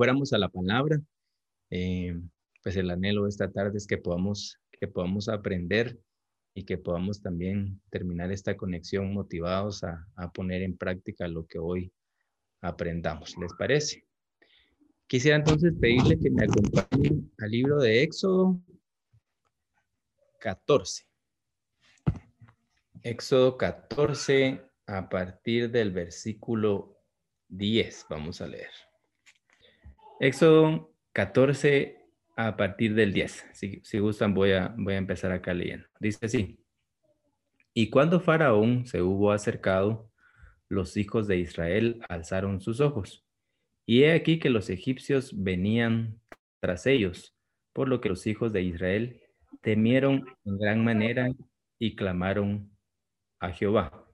fuéramos a la palabra. Eh, pues el anhelo esta tarde es que podamos, que podamos aprender y que podamos también terminar esta conexión motivados a, a poner en práctica lo que hoy aprendamos. ¿Les parece? Quisiera entonces pedirle que me acompañen al libro de Éxodo 14. Éxodo 14 a partir del versículo 10. Vamos a leer. Éxodo 14 a partir del 10. Si, si gustan, voy a, voy a empezar acá leyendo. Dice así. Y cuando Faraón se hubo acercado, los hijos de Israel alzaron sus ojos. Y he aquí que los egipcios venían tras ellos, por lo que los hijos de Israel temieron en gran manera y clamaron a Jehová.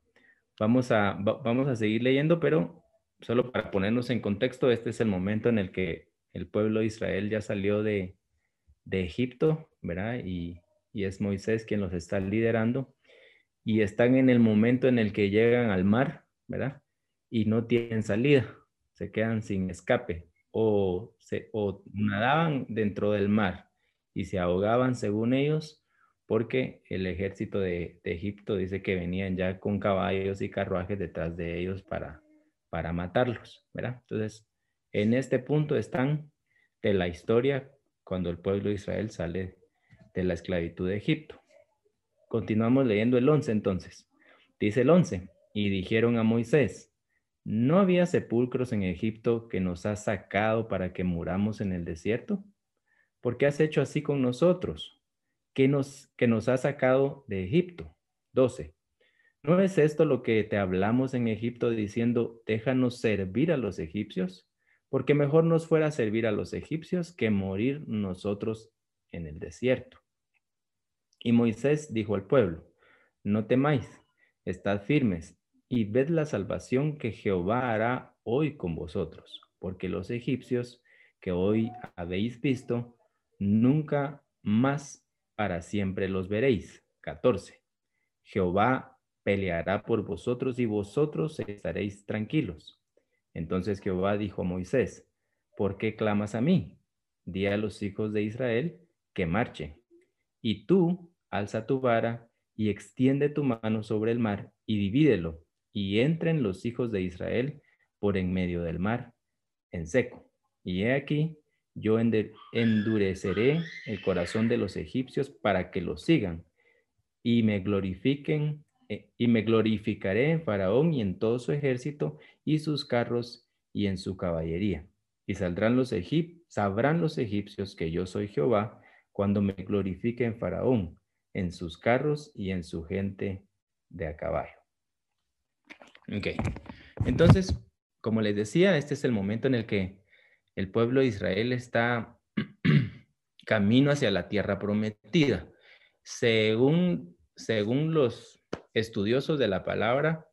Vamos a, vamos a seguir leyendo, pero solo para ponernos en contexto, este es el momento en el que el pueblo de Israel ya salió de, Egipto, ¿verdad? Y, es Moisés quien los está liderando. Y están en el momento en el que llegan al mar, ¿verdad? Y no tienen salida, se quedan sin escape o, se, o nadaban dentro del mar y se ahogaban según ellos porque el ejército de, Egipto dice que venían ya con caballos y carruajes detrás de ellos para, para matarlos, ¿verdad? Entonces, en este punto están de la historia cuando el pueblo de Israel sale de la esclavitud de Egipto. Continuamos leyendo el 11 entonces. Dice el 11, y dijeron a Moisés, ¿no había sepulcros en Egipto que nos has sacado para que muramos en el desierto? ¿Por qué has hecho así con nosotros? ¿Qué nos, que nos has sacado de Egipto? 12. ¿No es esto lo que te hablamos en Egipto diciendo, déjanos servir a los egipcios? porque mejor nos fuera servir a los egipcios que morir nosotros en el desierto. Y Moisés dijo al pueblo, no temáis, estad firmes y ved la salvación que Jehová hará hoy con vosotros, porque los egipcios que hoy habéis visto, nunca más para siempre los veréis. 14. Jehová peleará por vosotros y vosotros estaréis tranquilos. Entonces Jehová dijo a Moisés, ¿por qué clamas a mí? Di a los hijos de Israel que marchen. Y tú alza tu vara y extiende tu mano sobre el mar y divídelo, y entren los hijos de Israel por en medio del mar, en seco. Y he aquí, yo endureceré el corazón de los egipcios para que los sigan y me glorifiquen y me glorificaré en Faraón y en todo su ejército y sus carros y en su caballería. Y saldrán los egip sabrán los egipcios que yo soy Jehová cuando me glorifique en Faraón, en sus carros y en su gente de a caballo. Ok, entonces, como les decía, este es el momento en el que el pueblo de Israel está camino hacia la tierra prometida. Según, según los estudiosos de la palabra,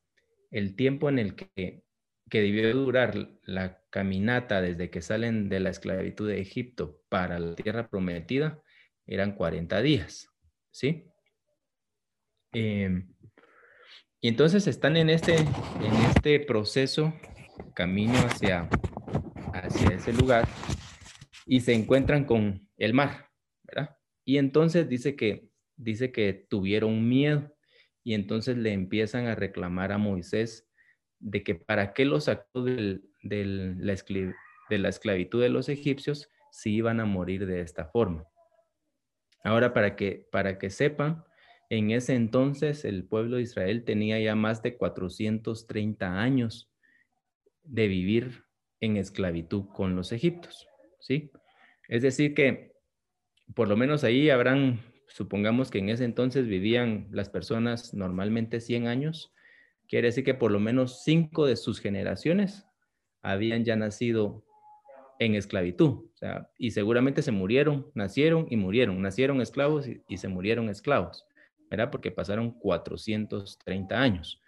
el tiempo en el que, que debió durar la caminata desde que salen de la esclavitud de Egipto para la tierra prometida eran 40 días, ¿sí? Em, y entonces están en este, en este proceso, camino hacia, hacia ese lugar, y se encuentran con el mar, ¿verdad? Y entonces dice que, dice que tuvieron miedo y entonces le empiezan a reclamar a Moisés de que para qué los sacó de, la esclavitud de los egipcios si iban a morir de esta forma. Ahora, para que, para que sepan, en ese entonces el pueblo de Israel tenía ya más de 430 años de vivir en esclavitud con los egipcios, ¿sí? Es decir que por lo menos ahí habrán supongamos que en ese entonces vivían las personas normalmente 100 años, quiere decir que por lo menos cinco de sus generaciones habían ya nacido en esclavitud, y seguramente se murieron, nacieron y murieron, nacieron esclavos y, se murieron esclavos, ¿verdad? Porque pasaron 430 años.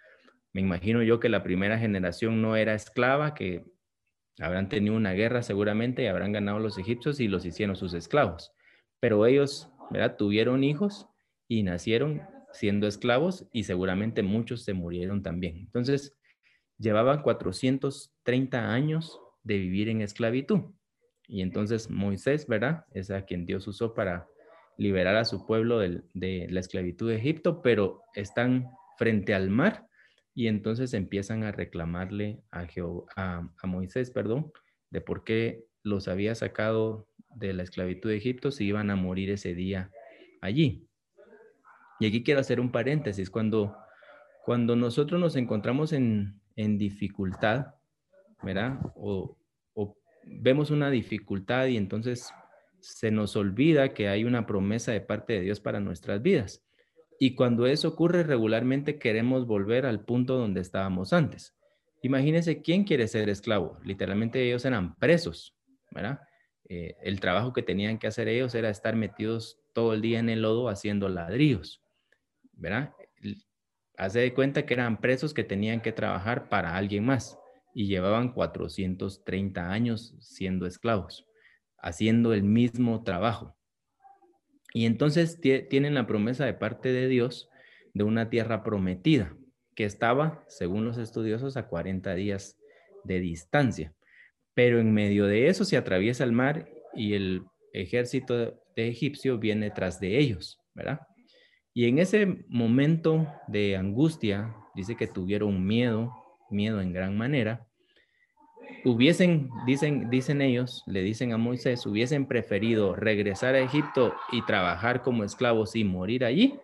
Me imagino yo que la primera generación no era esclava, que habrán tenido una guerra seguramente y habrán ganado los egipcios y los hicieron sus esclavos, pero ellos Tuvieron hijos y nacieron siendo esclavos y seguramente muchos se murieron también. Entonces, llevaban 430 años de vivir en esclavitud. Y entonces Moisés, ¿verdad? Es a quien Dios usó para liberar a su pueblo de la esclavitud de Egipto, pero están frente al mar y entonces empiezan a reclamarle a, a, Moisés, perdón, de por qué los había sacado de la esclavitud de Egipto si iban a morir ese día allí. Y aquí quiero hacer un paréntesis. Cuando, cuando nosotros nos encontramos en, en dificultad, ¿verdad? O, o, vemos una dificultad y entonces se nos olvida que hay una promesa de parte de Dios para nuestras vidas. Y cuando eso ocurre regularmente queremos volver al punto donde estábamos antes. Imagínense quién quiere ser esclavo. Literalmente ellos eran presos, ¿verdad? Eh, el trabajo que tenían que hacer ellos era estar metidos todo el día en el lodo haciendo ladrillos, ¿verdad? Hace de cuenta que eran presos que tenían que trabajar para alguien más y llevaban 430 años siendo esclavos, haciendo el mismo trabajo. Y entonces tienen la promesa de parte de Dios de una tierra prometida, que estaba, según los estudiosos, a 40 días de distancia. Pero en medio de eso se atraviesa el mar y el ejército de egipcio viene tras de ellos, ¿verdad? Y en ese momento de angustia, dice que tuvieron miedo, miedo en gran manera, hubiesen, dicen, dicen ellos, le dicen a Moisés, hubiesen preferido regresar a Egipto y trabajar como esclavos y morir allí,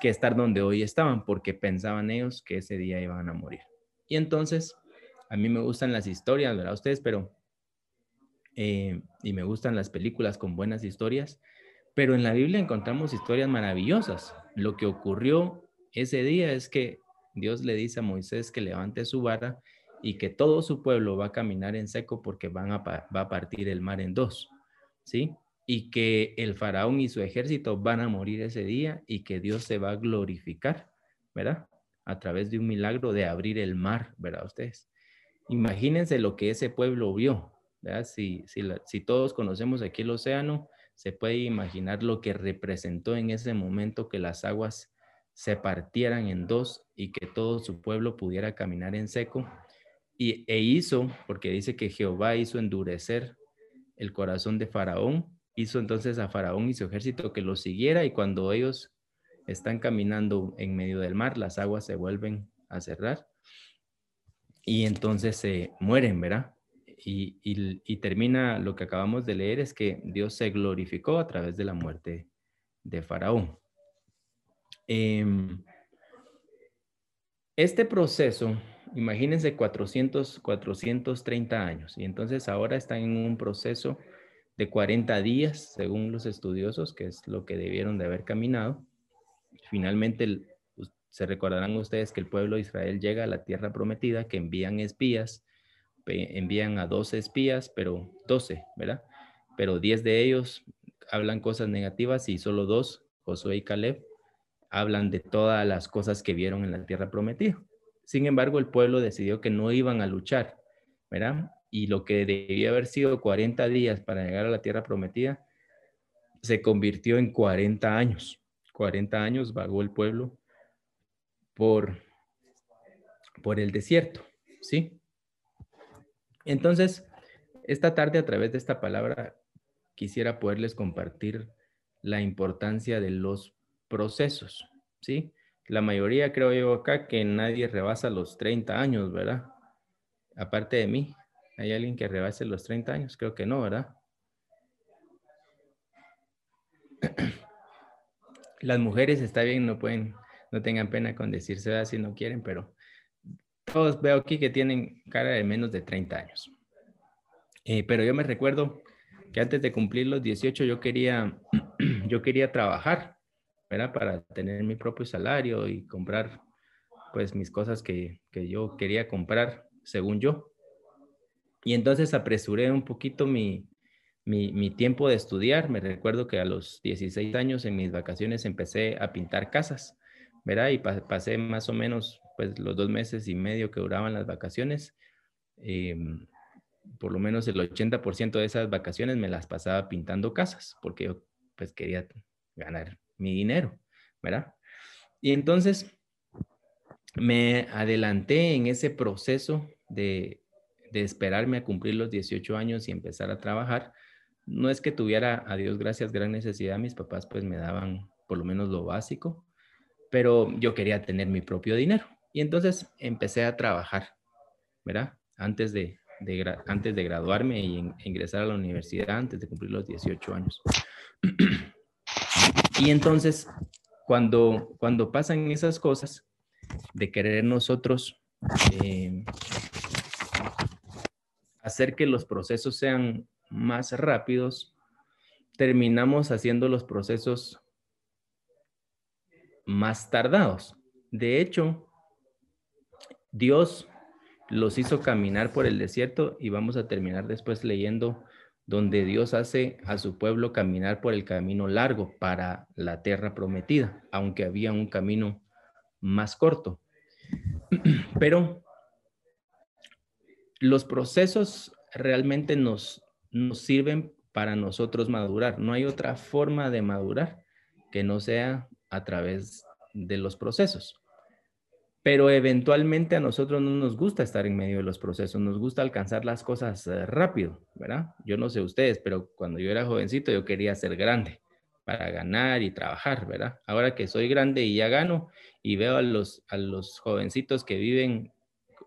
que estar donde hoy estaban, porque pensaban ellos que ese día iban a morir. Y entonces, a mí me gustan las historias, ¿verdad? Ustedes, pero, eh, y me gustan las películas con buenas historias, pero en la Biblia encontramos historias maravillosas. Lo que ocurrió ese día es que Dios le dice a Moisés que levante su vara y que todo su pueblo va a caminar en seco porque van a, va a partir el mar en dos, ¿sí? Y que el faraón y su ejército van a morir ese día y que Dios se va a glorificar, ¿verdad? A través de un milagro de abrir el mar, ¿verdad? Ustedes. Imagínense lo que ese pueblo vio, si todos conocemos aquí el océano, se puede imaginar lo que representó en ese momento que las aguas se partieran en dos y que todo su pueblo pudiera caminar en seco. Y, e hizo, porque dice que Jehová hizo endurecer el corazón de Faraón, hizo entonces a Faraón y su ejército que lo siguiera y cuando ellos están caminando en medio del mar, las aguas se vuelven a cerrar y entonces se mueren, ¿verdad? Y, termina lo que acabamos de leer es que Dios se glorificó a través de la muerte de Faraón. Em, este proceso imagínense 400, 430 años y entonces ahora están en un proceso de 40 días, según los estudiosos, que es lo que debieron de haber caminado. Finalmente, pues, se recordarán ustedes que el pueblo de Israel llega a la tierra prometida, que envían espías, envían a 12 espías, pero 12, ¿verdad? Pero 10 de ellos hablan cosas negativas y solo dos, Josué y Caleb, hablan de todas las cosas que vieron en la tierra prometida. Sin embargo, el pueblo decidió que no iban a luchar, ¿verdad? Y lo que debía haber sido 40 días para llegar a la tierra prometida, se convirtió en 40 años. 40 años vagó el pueblo por, por el desierto, ¿sí? Entonces, esta tarde a través de esta palabra quisiera poderles compartir la importancia de los procesos, ¿sí? La mayoría creo yo acá que nadie rebasa los 30 años, ¿verdad? Aparte de mí, ¿hay alguien que rebase los 30 años? Creo que no, ¿verdad? Las mujeres está bien, no pueden, no tengan pena con decirse ¿verdad? si no quieren, pero todos veo aquí que tienen cara de menos de 30 años. Eh, pero yo me recuerdo que antes de cumplir los 18 yo quería, yo quería trabajar para tener mi propio salario y comprar pues mis cosas que, yo quería comprar según yo. Y entonces apresuré un poquito mi, mi, tiempo de estudiar. Me recuerdo que a los 16 años en mis vacaciones empecé a pintar casas, ¿verdad? Y pasé más o menos pues los dos meses y medio que duraban las vacaciones. Em, por lo menos el 80% de esas vacaciones me las pasaba pintando casas porque yo pues quería ganar mi dinero, ¿verdad? Y entonces me adelanté en ese proceso de, de esperarme a cumplir los 18 años y empezar a trabajar, no es que tuviera, a Dios gracias, gran necesidad, mis papás pues me daban por lo menos lo básico, pero yo quería tener mi propio dinero. Y entonces empecé a trabajar, ¿verdad? Antes de, antes de graduarme y ingresar a la universidad, antes de cumplir los 18 años. y entonces, cuando, cuando pasan esas cosas de querer nosotros eh, hacer que los procesos sean más rápidos, terminamos haciendo los procesos más tardados. De hecho, Dios los hizo caminar por el desierto y vamos a terminar después leyendo donde Dios hace a su pueblo caminar por el camino largo para la tierra prometida, aunque había un camino más corto. Pero los procesos realmente nos, nos sirven para nosotros madurar. No hay otra forma de madurar que no sea a través de los procesos. Pero eventualmente a nosotros no nos gusta estar en medio de los procesos, nos gusta alcanzar las cosas eh, rápido, ¿verdad? Yo no sé ustedes, pero cuando yo era jovencito yo quería ser grande para ganar y trabajar, ¿verdad? Ahora que soy grande y ya gano y veo a los, a los jovencitos que viven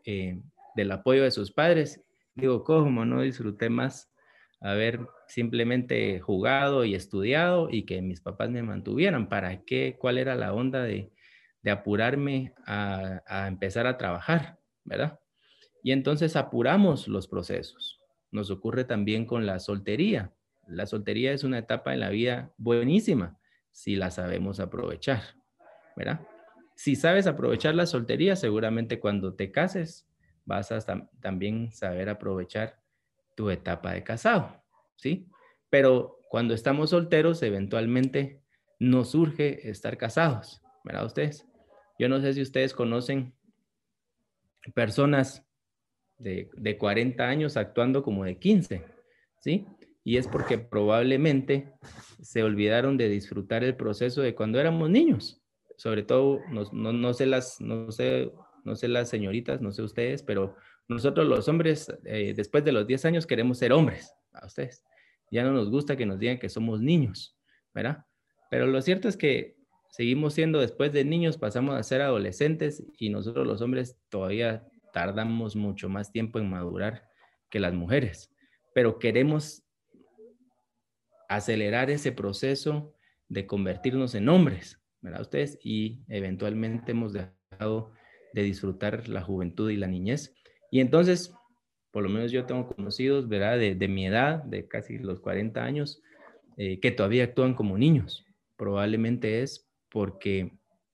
eh, del apoyo de sus padres, digo, ¿cómo no disfruté más haber simplemente jugado y estudiado y que mis papás me mantuvieran? ¿Para qué? ¿Cuál era la onda de, apurarme a, a empezar a trabajar, ¿verdad? Y entonces apuramos los procesos. Nos ocurre también con la soltería. La soltería es una etapa en la vida buenísima si la sabemos aprovechar, ¿verdad? Si sabes aprovechar la soltería, seguramente cuando te cases vas a también saber aprovechar tu etapa de casado, ¿sí? Pero cuando estamos solteros, eventualmente nos surge estar casados, ¿verdad ustedes? Yo no sé si ustedes conocen personas de, de 40 años actuando como de 15, ¿sí? Y es porque probablemente se olvidaron de disfrutar el proceso de cuando éramos niños. Sobre todo, no, no, no sé las, no sé no sé las señoritas, no sé ustedes, pero nosotros los hombres, eh, después de los 10 años, queremos ser hombres, a ustedes. Ya no nos gusta que nos digan que somos niños, ¿verdad? Pero lo cierto es que seguimos siendo, después de niños, pasamos a ser adolescentes y nosotros los hombres todavía tardamos mucho más tiempo en madurar que las mujeres, pero queremos acelerar ese proceso de convertirnos en hombres, ¿verdad? Ustedes, y eventualmente hemos dejado de disfrutar la juventud y la niñez. Y entonces, por lo menos yo tengo conocidos, ¿verdad? De, mi edad, de casi los 40 años, eh, que todavía actúan como niños. Probablemente es porque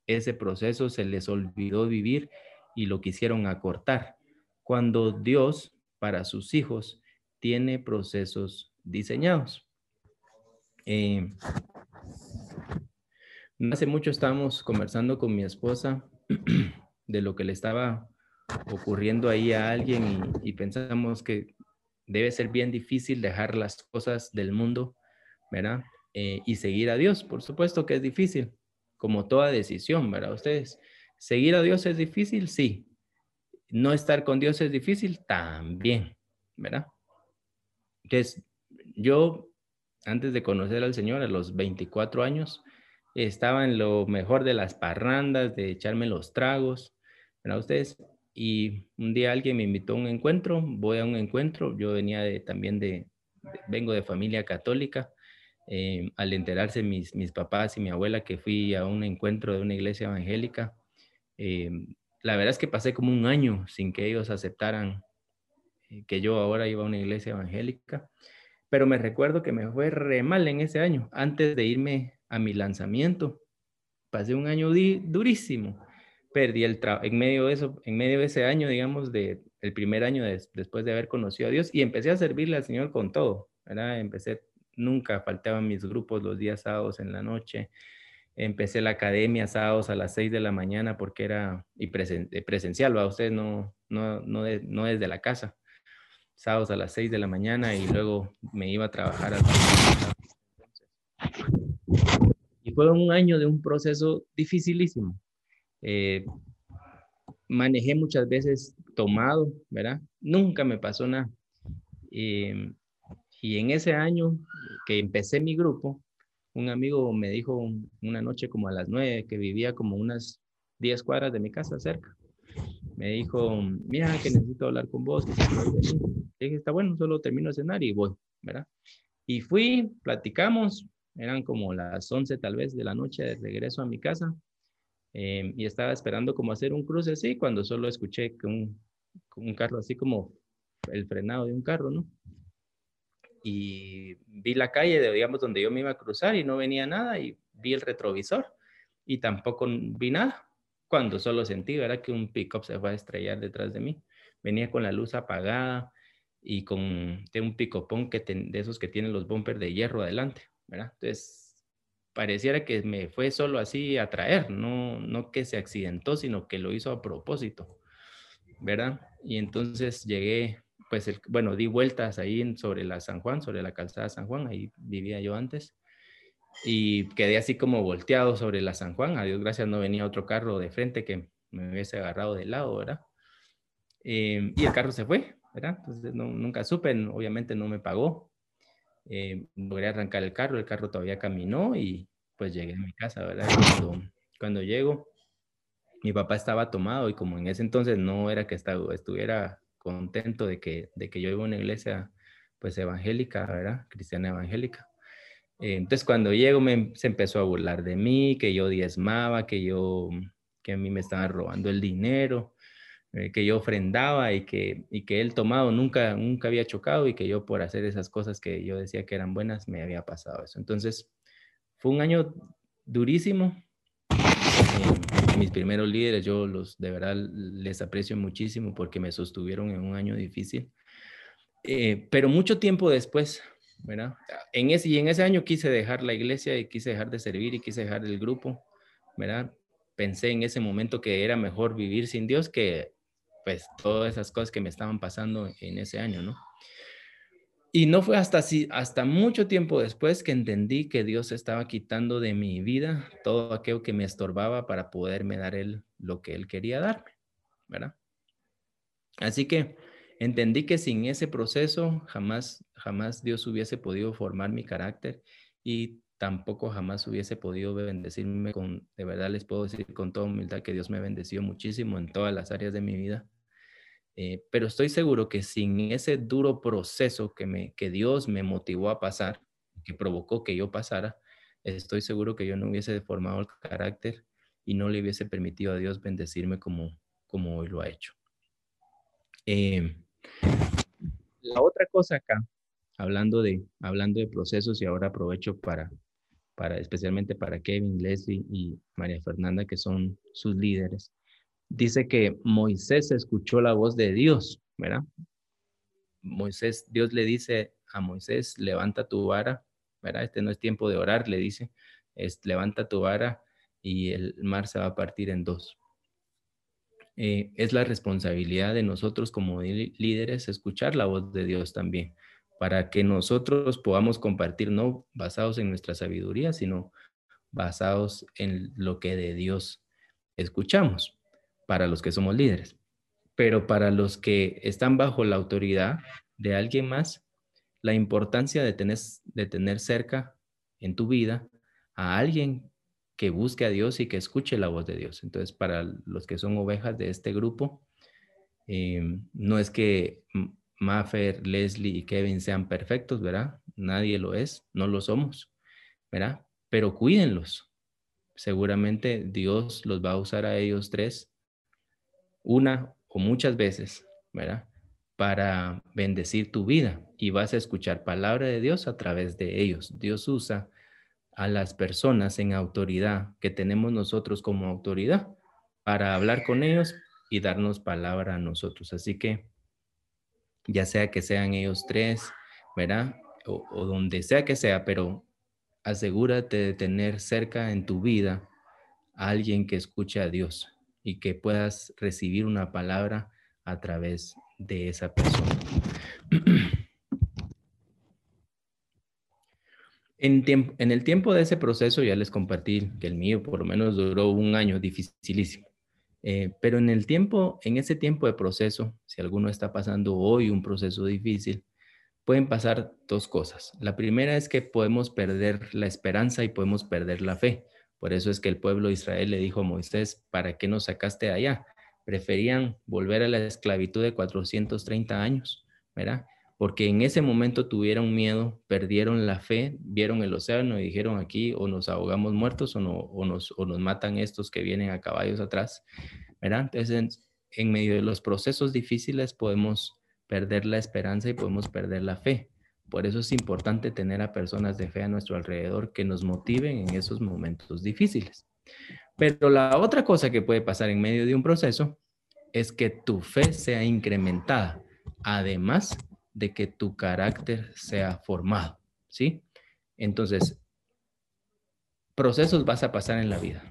ese proceso se les olvidó vivir y lo quisieron acortar. Cuando Dios, para sus hijos, tiene procesos diseñados. Eh, hace mucho estábamos conversando con mi esposa de lo que le estaba ocurriendo ahí a alguien y, pensamos que debe ser bien difícil dejar las cosas del mundo, ¿verdad? Eh, y seguir a Dios, por supuesto que es difícil, como toda decisión, ¿verdad? Ustedes, seguir a Dios es difícil, sí. No estar con Dios es difícil, también, ¿verdad? Entonces, yo, antes de conocer al Señor, a los 24 años, estaba en lo mejor de las parrandas, de echarme los tragos, ¿verdad? Ustedes. Y un día alguien me invitó a un encuentro, voy a un encuentro, yo venía también de, vengo de familia católica. Eh, al enterarse mis, mis papás y mi abuela que fui a un encuentro de una iglesia evangélica, eh, la verdad es que pasé como un año sin que ellos aceptaran eh, que yo ahora iba a una iglesia evangélica, pero me recuerdo que me fue re mal en ese año, antes de irme a mi lanzamiento. Pasé un año durísimo. Perdí el trabajo en medio de eso, en medio de ese año, digamos, de el primer año después de haber conocido a Dios y empecé a servirle al Señor con todo, ¿verdad? Empecé, nunca faltaban mis grupos los días sábados en la noche. Empecé la academia sábados a las 6 de la mañana porque era y presencial, ¿va? Ustedes no, no, no, no desde la casa. Sábados a las 6 de la mañana y luego me iba a trabajar al y fue un año de un proceso dificilísimo. Eh, manejé muchas veces tomado, ¿verdad? Nunca me pasó nada. Em, y en ese año que empecé mi grupo, un amigo me dijo una noche como a las nueve, que vivía como unas diez cuadras de mi casa cerca. Me dijo, mira, que necesito hablar con vos. Dije, está bueno, solo termino de cenar y voy, ¿verdad? Y fui, platicamos, eran como las once tal vez de la noche de regreso a mi casa. Em, y estaba esperando como hacer un cruce así, cuando solo escuché un, un carro así como el frenado de un carro, ¿no? y vi la calle, digamos, donde yo me iba a cruzar y no venía nada y vi el retrovisor y tampoco vi nada. Cuando solo sentí, ¿verdad? Que un pickup se fue a estrellar detrás de mí. Venía con la luz apagada y con de un picopón que de esos que tienen los bumpers de hierro adelante, ¿verdad? Entonces, pareciera que me fue solo así a traer, no, no que se accidentó, sino que lo hizo a propósito, ¿verdad? Y entonces llegué pues, bueno, di vueltas ahí sobre la San Juan, sobre la calzada San Juan, ahí vivía yo antes, y quedé así como volteado sobre la San Juan, a Dios gracias no venía otro carro de frente que me hubiese agarrado de lado, ¿verdad? Eh, y el carro se fue, ¿verdad? Entonces nunca supe, obviamente no me pagó. Eh, logré arrancar el carro, el carro todavía caminó y pues llegué a mi casa, ¿verdad? Cuando, cuando llego, mi papá estaba tomado y como en ese entonces no era que estaba, estuviera contento de que, de que yo iba a una iglesia pues evangélica, ¿verdad? Cristiana evangélica. Eh, entonces cuando llego me, se empezó a burlar de mí, que yo diezmaba, que yo, que a mí me estaban robando el dinero, eh, que yo ofrendaba y que, y que él tomado nunca, nunca había chocado y que yo por hacer esas cosas que yo decía que eran buenas me había pasado eso. Entonces fue un año durísimo. Eh, mis primeros líderes, yo los de verdad les aprecio muchísimo porque me sostuvieron en un año difícil. Eh, pero mucho tiempo después, ¿verdad? En ese, y en ese año quise dejar la iglesia y quise dejar de servir y quise dejar el grupo, ¿verdad? Pensé en ese momento que era mejor vivir sin Dios que pues todas esas cosas que me estaban pasando en ese año, ¿no? Y no fue hasta, hasta mucho tiempo después que entendí que Dios estaba quitando de mi vida todo aquello que me estorbaba para poderme dar él lo que él quería darme, ¿verdad? Así que entendí que sin ese proceso jamás, jamás Dios hubiese podido formar mi carácter y tampoco jamás hubiese podido bendecirme con, de verdad les puedo decir con toda humildad que Dios me bendeció muchísimo en todas las áreas de mi vida eh, pero estoy seguro que sin ese duro proceso que, me, que Dios me motivó a pasar, que provocó que yo pasara, estoy seguro que yo no hubiese deformado el carácter y no le hubiese permitido a Dios bendecirme como, como hoy lo ha hecho. Eh, la otra cosa acá, hablando de, hablando de procesos y ahora aprovecho para, para, especialmente para Kevin, Leslie y María Fernanda, que son sus líderes dice que Moisés escuchó la voz de Dios, ¿verdad? Moisés, Dios le dice a Moisés, levanta tu vara, ¿verdad? Este no es tiempo de orar, le dice, es, levanta tu vara y el mar se va a partir en dos. Eh, es la responsabilidad de nosotros como líderes escuchar la voz de Dios también, para que nosotros podamos compartir, no basados en nuestra sabiduría, sino basados en lo que de Dios escuchamos para los que somos líderes. Pero para los que están bajo la autoridad de alguien más, la importancia de tener, de tener cerca en tu vida a alguien que busque a Dios y que escuche la voz de Dios. Entonces, para los que son ovejas de este grupo, em, no es que Maffer, Leslie y Kevin sean perfectos, ¿verdad? Nadie lo es, no lo somos, ¿verdad? Pero cuídenlos. Seguramente Dios los va a usar a ellos tres una o muchas veces, ¿verdad? Para bendecir tu vida y vas a escuchar palabra de Dios a través de ellos. Dios usa a las personas en autoridad que tenemos nosotros como autoridad para hablar con ellos y darnos palabra a nosotros. Así que ya sea que sean ellos tres, ¿verdad? O, o donde sea que sea, pero asegúrate de tener cerca en tu vida a alguien que escuche a Dios, y que puedas recibir una palabra a través de esa persona. En, el tiempo de ese proceso ya les compartí que el mío por lo menos duró un año dificilísimo. Eh, pero en el tiempo, en ese tiempo de proceso, si alguno está pasando hoy un proceso difícil, pueden pasar dos cosas. La primera es que podemos perder la esperanza y podemos perder la fe. Por eso es que el pueblo de Israel le dijo a Moisés, ¿para qué nos sacaste de allá? Preferían volver a la esclavitud de 430 años, ¿verdad? Porque en ese momento tuvieron miedo, perdieron la fe, vieron el océano y dijeron aquí o nos ahogamos muertos o, no, o, nos, o nos matan estos que vienen a caballos atrás, ¿verdad? Entonces, en medio de los procesos difíciles podemos perder la esperanza y podemos perder la fe. Por eso es importante tener a personas de fe a nuestro alrededor que nos motiven en esos momentos difíciles. Pero la otra cosa que puede pasar en medio de un proceso es que tu fe sea incrementada, además de que tu carácter sea formado, ¿sí? Entonces, procesos vas a pasar en la vida.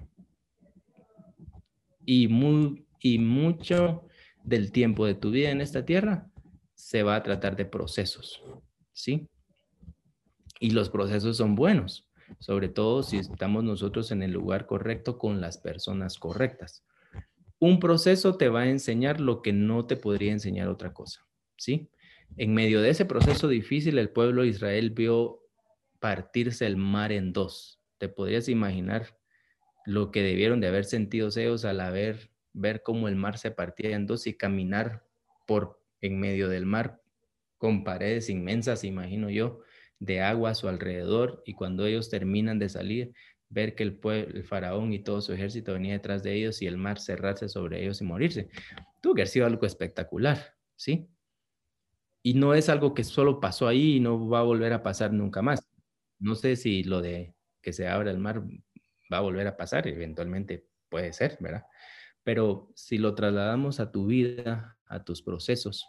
Y, muy, y mucho del tiempo de tu vida en esta tierra se va a tratar de procesos, ¿sí? Y los procesos son buenos, sobre todo si estamos nosotros en el lugar correcto con las personas correctas. Un proceso te va a enseñar lo que no te podría enseñar otra cosa, ¿sí? En medio de ese proceso difícil, el pueblo de Israel vio partirse el mar en dos. Te podrías imaginar lo que debieron de haber sentido ellos al haber ver cómo el mar se partía en dos y caminar por en medio del mar con paredes inmensas, imagino yo, de agua a su alrededor y cuando ellos terminan de salir, ver que el, el faraón y todo su ejército venía detrás de ellos y el mar cerrarse sobre ellos y morirse. Tuvo que haber sido algo espectacular, ¿sí? Y no es algo que solo pasó ahí y no va a volver a pasar nunca más. No sé si lo de que se abra el mar va a volver a pasar, eventualmente puede ser, ¿verdad? Pero si lo trasladamos a tu vida, a tus procesos,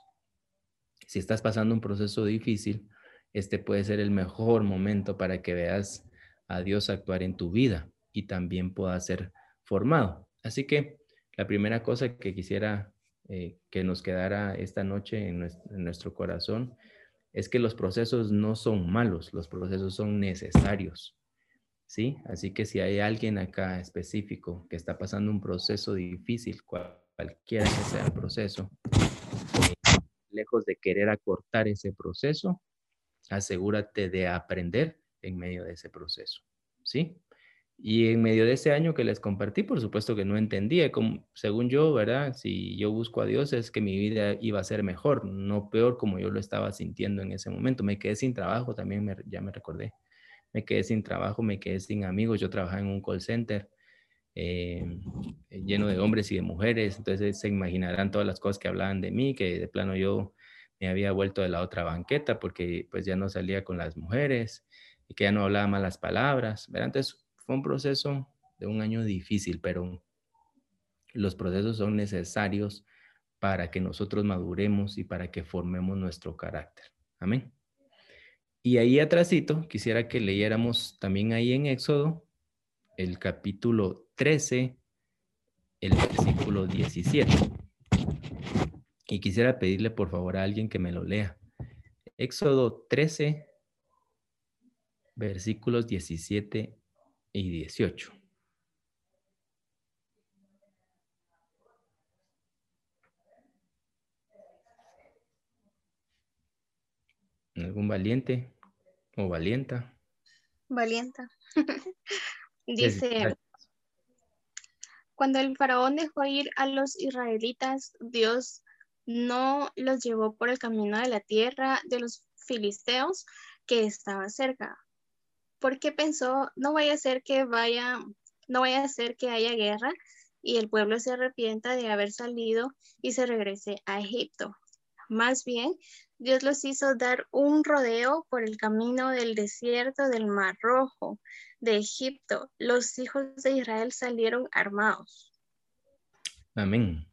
si estás pasando un proceso difícil, este puede ser el mejor momento para que veas a Dios actuar en tu vida y también pueda ser formado. Así que la primera cosa que quisiera eh, que nos quedara esta noche en nuestro corazón es que los procesos no son malos, los procesos son necesarios. ¿sí? Así que si hay alguien acá específico que está pasando un proceso difícil, cualquiera que sea el proceso, lejos de querer acortar ese proceso, asegúrate de aprender en medio de ese proceso, ¿sí? Y en medio de ese año que les compartí, por supuesto que no entendía, como, según yo, ¿verdad? Si yo busco a Dios es que mi vida iba a ser mejor, no peor como yo lo estaba sintiendo en ese momento. Me quedé sin trabajo, también ya me recordé me quedé sin trabajo, me quedé sin amigos, yo trabajaba en un call center eh, lleno de hombres y de mujeres, entonces se imaginarán todas las cosas que hablaban de mí, que de plano yo me había vuelto de la otra banqueta porque pues ya no salía con las mujeres y que ya no hablaba malas palabras, ¿verdad? Entonces fue un proceso de un año difícil, pero los procesos son necesarios para que nosotros maduremos y para que formemos nuestro carácter. Amén. Y ahí atrásito, quisiera que leyéramos también ahí en Éxodo el capítulo 13, el versículo 17. Y quisiera pedirle por favor a alguien que me lo lea. Éxodo 13, versículos 17 y 18. ¿Algún valiente? ¿O valienta? Valienta. Dice, cuando el faraón dejó ir a los israelitas, Dios no los llevó por el camino de la tierra de los filisteos que estaba cerca, porque pensó, no vaya a ser que vaya, no vaya a ser que haya guerra y el pueblo se arrepienta de haber salido y se regrese a Egipto. Más bien, Dios los hizo dar un rodeo por el camino del desierto del Mar Rojo, de Egipto. Los hijos de Israel salieron armados. Amén.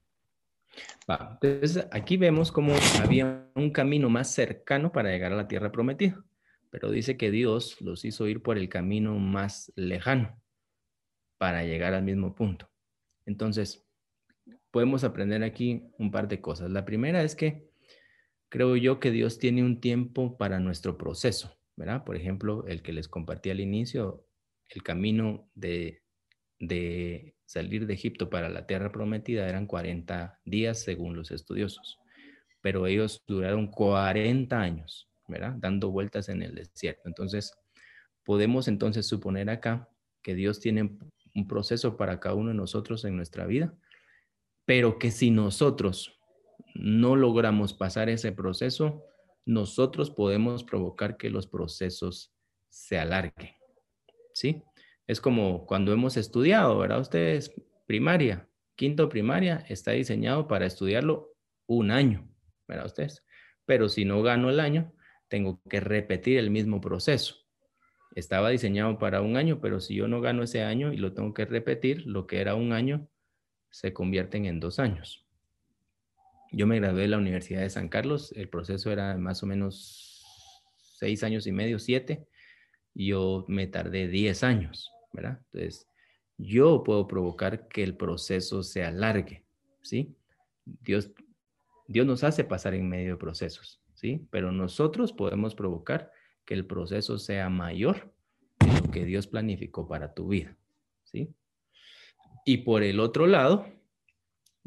entonces aquí vemos cómo había un camino más cercano para llegar a la tierra prometida, pero dice que Dios los hizo ir por el camino más lejano para llegar al mismo punto. Entonces, podemos aprender aquí un par de cosas. La primera es que creo yo que Dios tiene un tiempo para nuestro proceso, ¿verdad? Por ejemplo, el que les compartí al inicio, el camino de de salir de Egipto para la tierra prometida eran 40 días según los estudiosos, pero ellos duraron 40 años, ¿verdad? Dando vueltas en el desierto. Entonces, podemos entonces suponer acá que Dios tiene un proceso para cada uno de nosotros en nuestra vida, pero que si nosotros no logramos pasar ese proceso, nosotros podemos provocar que los procesos se alarguen. ¿Sí? Es como cuando hemos estudiado, ¿verdad? Ustedes, primaria, quinto primaria, está diseñado para estudiarlo un año, ¿verdad? Ustedes. Pero si no gano el año, tengo que repetir el mismo proceso. Estaba diseñado para un año, pero si yo no gano ese año y lo tengo que repetir, lo que era un año se convierten en dos años. Yo me gradué de la Universidad de San Carlos, el proceso era más o menos seis años y medio, siete, yo me tardé diez años, ¿verdad? Entonces, yo puedo provocar que el proceso se alargue, ¿sí? Dios, Dios nos hace pasar en medio de procesos, ¿sí? Pero nosotros podemos provocar que el proceso sea mayor de lo que Dios planificó para tu vida, ¿sí? Y por el otro lado,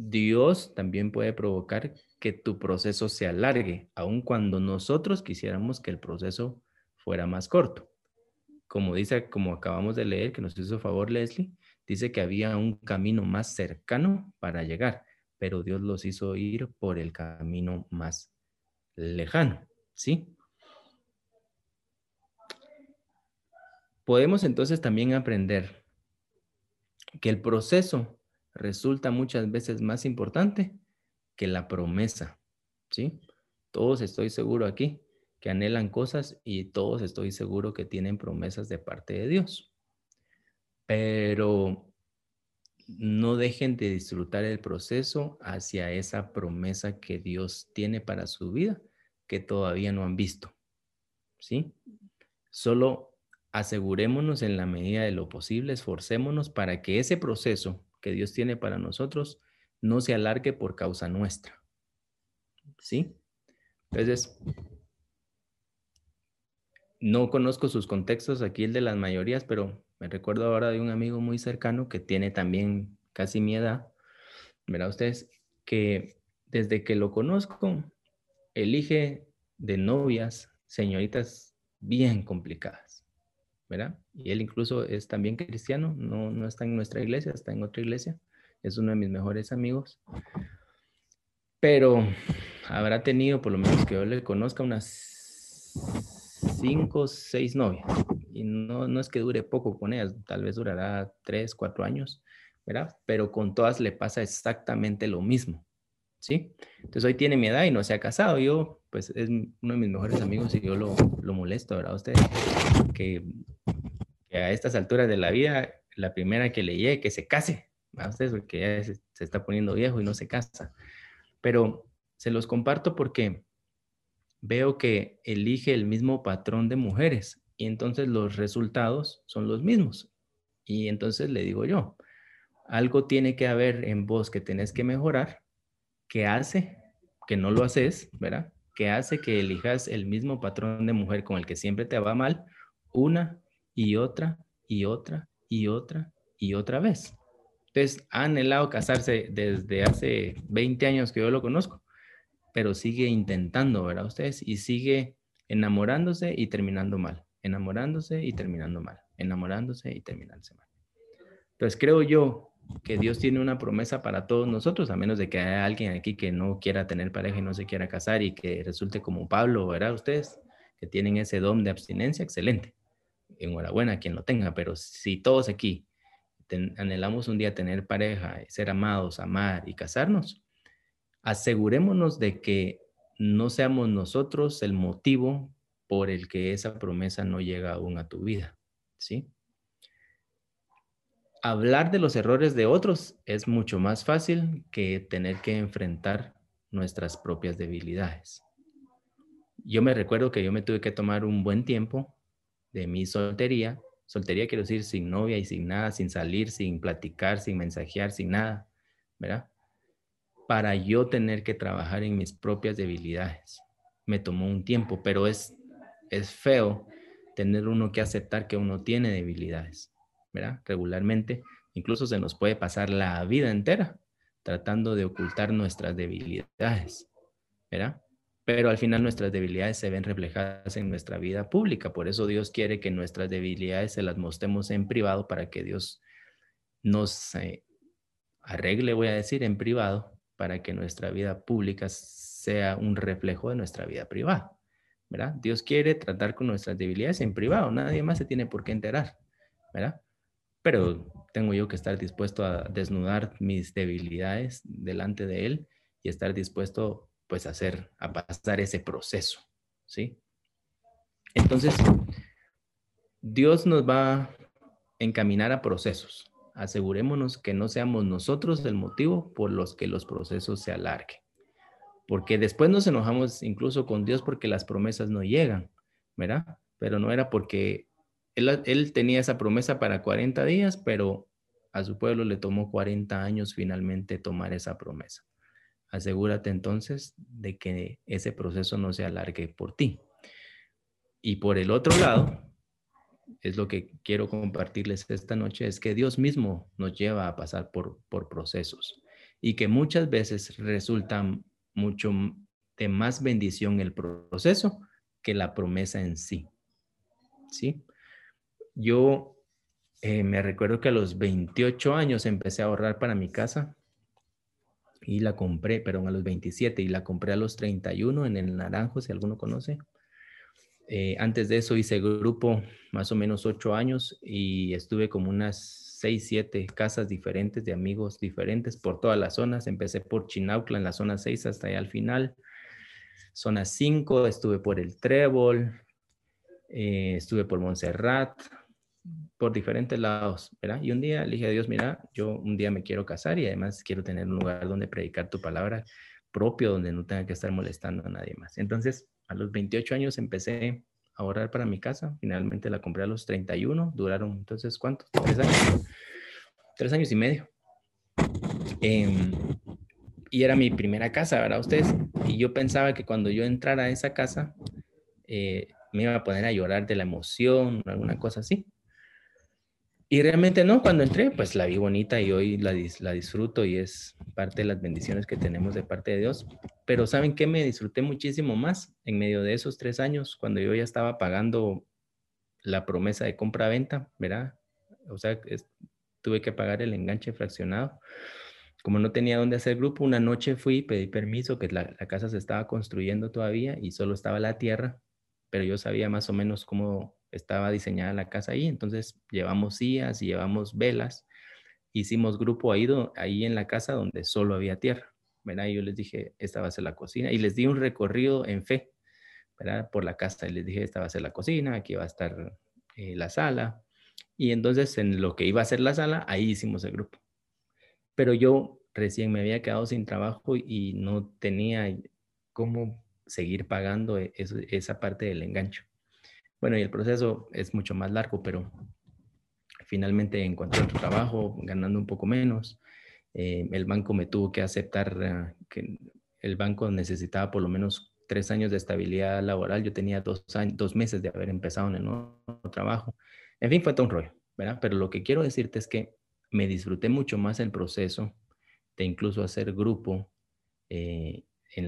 Dios también puede provocar que tu proceso se alargue, aun cuando nosotros quisiéramos que el proceso fuera más corto. Como dice, como acabamos de leer, que nos hizo favor Leslie, dice que había un camino más cercano para llegar, pero Dios los hizo ir por el camino más lejano, ¿sí? Podemos entonces también aprender que el proceso resulta muchas veces más importante que la promesa, ¿sí? Todos estoy seguro aquí que anhelan cosas y todos estoy seguro que tienen promesas de parte de Dios. Pero no dejen de disfrutar el proceso hacia esa promesa que Dios tiene para su vida que todavía no han visto. ¿Sí? Solo asegurémonos en la medida de lo posible, esforcémonos para que ese proceso que Dios tiene para nosotros no se alargue por causa nuestra. ¿Sí? Entonces, no conozco sus contextos aquí, el de las mayorías, pero me recuerdo ahora de un amigo muy cercano que tiene también casi mi edad, verá ustedes, que desde que lo conozco, elige de novias señoritas bien complicadas. Y él incluso es también cristiano, no, no está en nuestra iglesia, está en otra iglesia, es uno de mis mejores amigos, pero habrá tenido, por lo menos que yo le conozca, unas cinco, o seis novias, y no, no es que dure poco con ellas, tal vez durará tres, cuatro años, ¿verdad? Pero con todas le pasa exactamente lo mismo. ¿sí? Entonces hoy tiene mi edad y no se ha casado. Yo, pues es uno de mis mejores amigos y yo lo, lo molesto, ¿verdad? Usted, que, a estas alturas de la vida, la primera que le llegue, que se case, ¿verdad? Usted, porque ya se, se está poniendo viejo y no se casa. Pero se los comparto porque veo que elige el mismo patrón de mujeres y entonces los resultados son los mismos. Y entonces le digo yo, algo tiene que haber en vos que tenés que mejorar que hace, que no lo haces, ¿verdad? Que hace que elijas el mismo patrón de mujer con el que siempre te va mal una y otra y otra y otra y otra vez. Entonces, ha anhelado casarse desde hace 20 años que yo lo conozco, pero sigue intentando, ¿verdad? Ustedes, y sigue enamorándose y terminando mal, enamorándose y terminando mal, enamorándose y terminándose mal. Entonces, creo yo que Dios tiene una promesa para todos nosotros, a menos de que haya alguien aquí que no quiera tener pareja y no se quiera casar y que resulte como Pablo, ¿verdad? Ustedes que tienen ese don de abstinencia, excelente. Enhorabuena a quien lo tenga, pero si todos aquí anhelamos un día tener pareja, ser amados, amar y casarnos, asegurémonos de que no seamos nosotros el motivo por el que esa promesa no llega aún a tu vida, ¿sí? hablar de los errores de otros es mucho más fácil que tener que enfrentar nuestras propias debilidades. Yo me recuerdo que yo me tuve que tomar un buen tiempo de mi soltería. Soltería quiero decir sin novia y sin nada, sin salir, sin platicar, sin mensajear, sin nada, ¿verdad? Para yo tener que trabajar en mis propias debilidades. Me tomó un tiempo, pero es, es feo tener uno que aceptar que uno tiene debilidades. ¿verdad? Regularmente Incluso se nos puede pasar la vida entera tratando de ocultar nuestras debilidades, ¿verdad? Pero al final nuestras debilidades se ven reflejadas en nuestra vida pública. Por eso Dios quiere que nuestras debilidades se las mostremos en privado para que Dios nos eh, arregle, voy a decir, en privado, para que nuestra vida pública sea un reflejo de nuestra vida privada. ¿verdad? Dios quiere tratar con nuestras debilidades en privado, nadie más se tiene por qué enterar, ¿verdad? Pero tengo yo que estar dispuesto a desnudar mis debilidades delante de Él y estar dispuesto pues hacer, a pasar ese proceso, ¿sí? Entonces, Dios nos va a encaminar a procesos. Asegurémonos que no seamos nosotros el motivo por los que los procesos se alarguen porque después nos enojamos incluso con Dios porque las promesas no llegan, ¿verdad? Pero no era porque él, tenía esa promesa para 40 días, pero a su pueblo le tomó 40 años finalmente tomar esa promesa. Asegúrate entonces de que ese proceso no se alargue por ti. Y por el otro lado, es lo que quiero compartirles esta noche, es que Dios mismo nos lleva a pasar por, por procesos y que muchas veces resultan mucho de más bendición el proceso que la promesa en sí. ¿Sí? Yo eh, me recuerdo que a los 28 años empecé a ahorrar para mi casa y la compré, perdón, a los 27 y la compré a los 31 en el Naranjo, si alguno conoce. Eh, antes de eso hice grupo más o menos ocho años y estuve como unas seis, siete casas diferentes de amigos diferentes por todas las zonas. Empecé por Chinaucla en la zona 6 hasta allá al final. Zona 5, estuve por el Trébol, eh, estuve por Montserrat, por diferentes lados, ¿verdad? Y un día le dije a Dios, mira, yo un día me quiero casar y además quiero tener un lugar donde predicar tu palabra propio, donde no tenga que estar molestando a nadie más. Entonces, a los 28 años empecé ahorrar para mi casa. Finalmente la compré a los 31. Duraron entonces, ¿cuántos? Tres años. Tres años y medio. Em, y era mi primera casa, ¿verdad? Ustedes. Y yo pensaba que cuando yo entrara a esa casa, eh, me iba a poner a llorar de la emoción, alguna cosa así. Y realmente no, cuando entré, pues la vi bonita y hoy la, la disfruto y es parte de las bendiciones que tenemos de parte de Dios. Pero ¿saben qué? Me disfruté muchísimo más en medio de esos tres años, cuando yo ya estaba pagando la promesa de compra-venta, ¿verdad? O sea, tuve que pagar el enganche fraccionado. Como no tenía dónde hacer grupo, una noche fui, pedí permiso, que la, la casa se estaba construyendo todavía y solo estaba la tierra, pero yo sabía más o menos cómo estaba diseñada la casa ahí, entonces llevamos sillas y llevamos velas, hicimos grupo ahí, ahí en la casa donde solo había tierra, ¿verdad? Y yo les dije, esta va a ser la cocina, y les di un recorrido en fe, ¿verdad? Por la casa, y les dije, esta va a ser la cocina, aquí va a estar eh, la sala, y entonces en lo que iba a ser la sala, ahí hicimos el grupo. Pero yo recién me había quedado sin trabajo y no tenía cómo seguir pagando e-, esa parte del engancho. Bueno, y el proceso es mucho más largo, pero finalmente encontré otro trabajo ganando un poco menos. Eh, el banco me tuvo que aceptar ah, que el banco necesitaba por lo menos tres años de estabilidad laboral. Yo tenía dos, años, dos meses de haber empezado en el nuevo trabajo. En fin, fue todo un rollo, ¿verdad? Pero lo que quiero decirte es que me disfruté mucho más el proceso de incluso hacer grupo eh,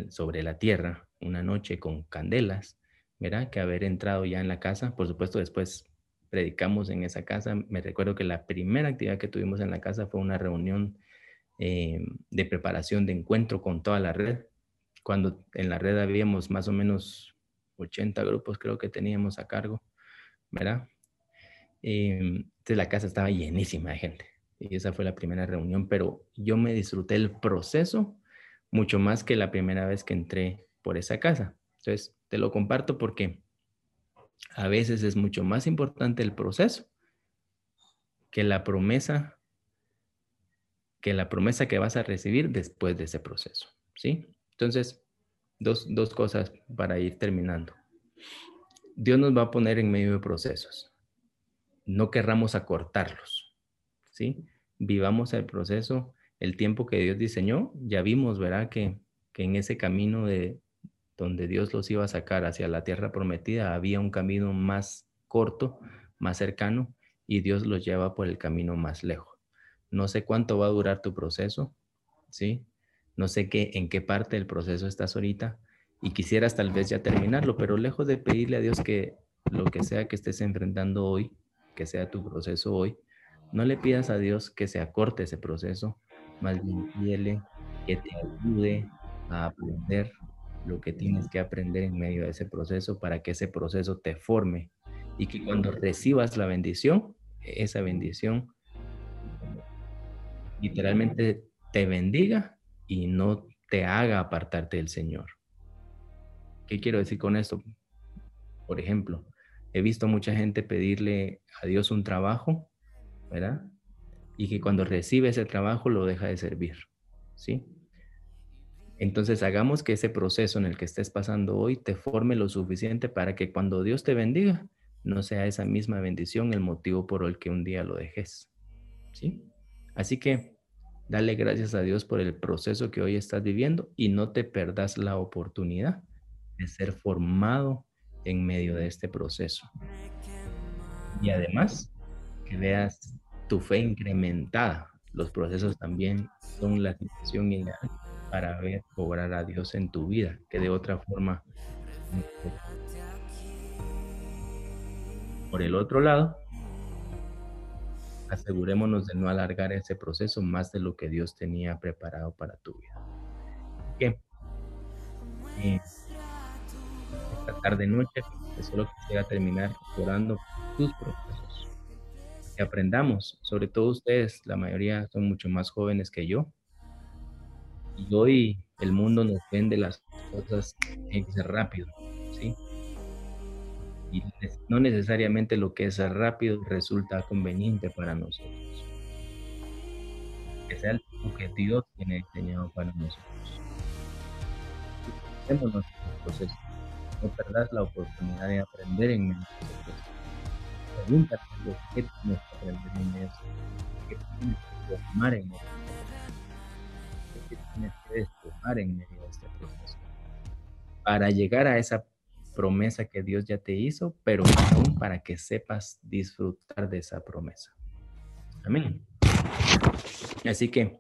sobre la tierra una noche con candelas ¿verdad? Que haber entrado ya en la casa. Por supuesto, después predicamos en esa casa. Me recuerdo que la primera actividad que tuvimos en la casa fue una reunión eh, de preparación de encuentro con toda la red. Cuando en la red habíamos más o menos 80 grupos, creo que teníamos a cargo, ¿verdad? Eh, entonces la casa estaba llenísima de gente. Y esa fue la primera reunión, pero yo me disfruté el proceso mucho más que la primera vez que entré por esa casa. Entonces, te lo comparto porque a veces es mucho más importante el proceso que la promesa que la promesa que vas a recibir después de ese proceso, ¿sí? Entonces, dos, dos cosas para ir terminando. Dios nos va a poner en medio de procesos. No querramos acortarlos, ¿sí? Vivamos el proceso, el tiempo que Dios diseñó. Ya vimos, ¿verdad? Que, que en ese camino de, donde Dios los iba a sacar hacia la tierra prometida, había un camino más corto, más cercano, y Dios los lleva por el camino más lejos. No sé cuánto va a durar tu proceso, ¿sí? No sé qué, en qué parte del proceso estás ahorita y quisieras tal vez ya terminarlo, pero lejos de pedirle a Dios que lo que sea que estés enfrentando hoy, que sea tu proceso hoy, no le pidas a Dios que se acorte ese proceso, más bien pídele que te ayude a aprender lo que tienes que aprender en medio de ese proceso para que ese proceso te forme y que cuando recibas la bendición, esa bendición literalmente te bendiga y no te haga apartarte del Señor. ¿Qué quiero decir con esto? Por ejemplo, he visto mucha gente pedirle a Dios un trabajo, ¿verdad? Y que cuando recibe ese trabajo lo deja de servir, ¿sí? Entonces hagamos que ese proceso en el que estés pasando hoy te forme lo suficiente para que cuando Dios te bendiga, no sea esa misma bendición el motivo por el que un día lo dejes. ¿Sí? Así que dale gracias a Dios por el proceso que hoy estás viviendo y no te perdas la oportunidad de ser formado en medio de este proceso. Y además, que veas tu fe incrementada. Los procesos también son la situación ideal para ver cobrar a Dios en tu vida, que de otra forma. Por el otro lado, asegurémonos de no alargar ese proceso más de lo que Dios tenía preparado para tu vida. ¿Qué? Eh, esta tarde noche, solo quisiera terminar orando tus procesos. Que aprendamos, sobre todo ustedes, la mayoría son mucho más jóvenes que yo, y hoy el mundo nos vende las cosas en ser rápido, ¿sí? Y no necesariamente lo que es rápido resulta conveniente para nosotros. Que sea el tiempo que tiene diseñado para nosotros. Hacemos nuestro. No perdas la oportunidad de aprender en medio de proceso. Pregúntate lo que tienes que aprender en eso. ¿Qué tienes que formar en eso? Este para llegar a esa promesa que Dios ya te hizo, pero aún para que sepas disfrutar de esa promesa. Amén. Así que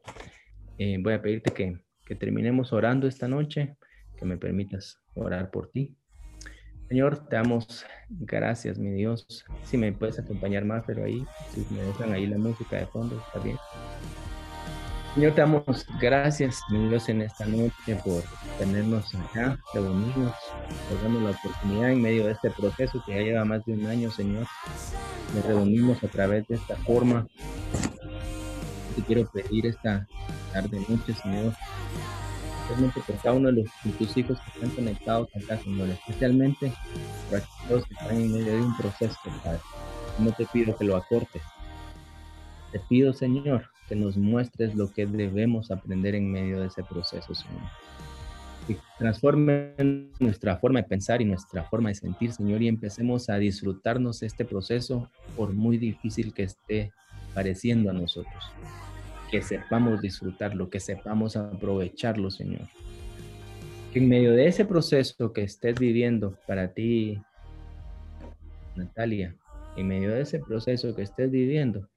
eh, voy a pedirte que, que terminemos orando esta noche, que me permitas orar por ti. Señor, te damos gracias, mi Dios. Si me puedes acompañar más, pero ahí, si me dejan ahí la música de fondo, está bien. Señor, te damos gracias, mi Dios, en esta noche por tenernos acá, reunirnos, por darnos la oportunidad en medio de este proceso que ya lleva más de un año, Señor. Nos reunimos a través de esta forma. Te quiero pedir esta tarde, noche, Señor, especialmente por cada uno de, los, tus hijos que están conectados acá, Señor, especialmente por aquellos que están en medio de un proceso, Padre. No te pido que lo acortes. Te pido, Señor, que nos muestres lo que debemos aprender en medio de ese proceso, Señor. Que transforme nuestra forma de pensar y nuestra forma de sentir, Señor, y empecemos a disfrutarnos este proceso por muy difícil que esté pareciendo a nosotros. Que sepamos disfrutarlo, que sepamos aprovecharlo, Señor. Que en medio de ese proceso que estés viviendo para ti, Natalia, en medio de ese proceso que estés viviendo,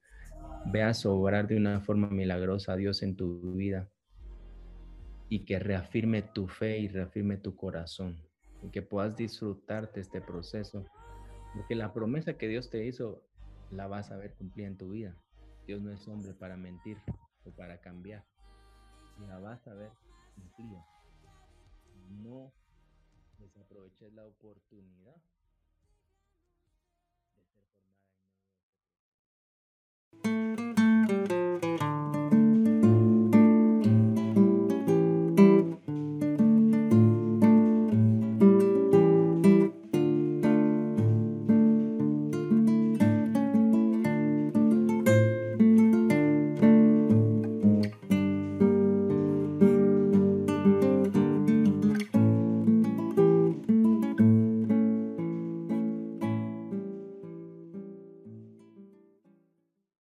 veas obrar de una forma milagrosa a Dios en tu vida y que reafirme tu fe y reafirme tu corazón y que puedas disfrutarte este proceso porque la promesa que Dios te hizo la vas a ver cumplida en tu vida. Dios no es hombre para mentir o para cambiar. La vas a ver cumplida. No desaproveches la oportunidad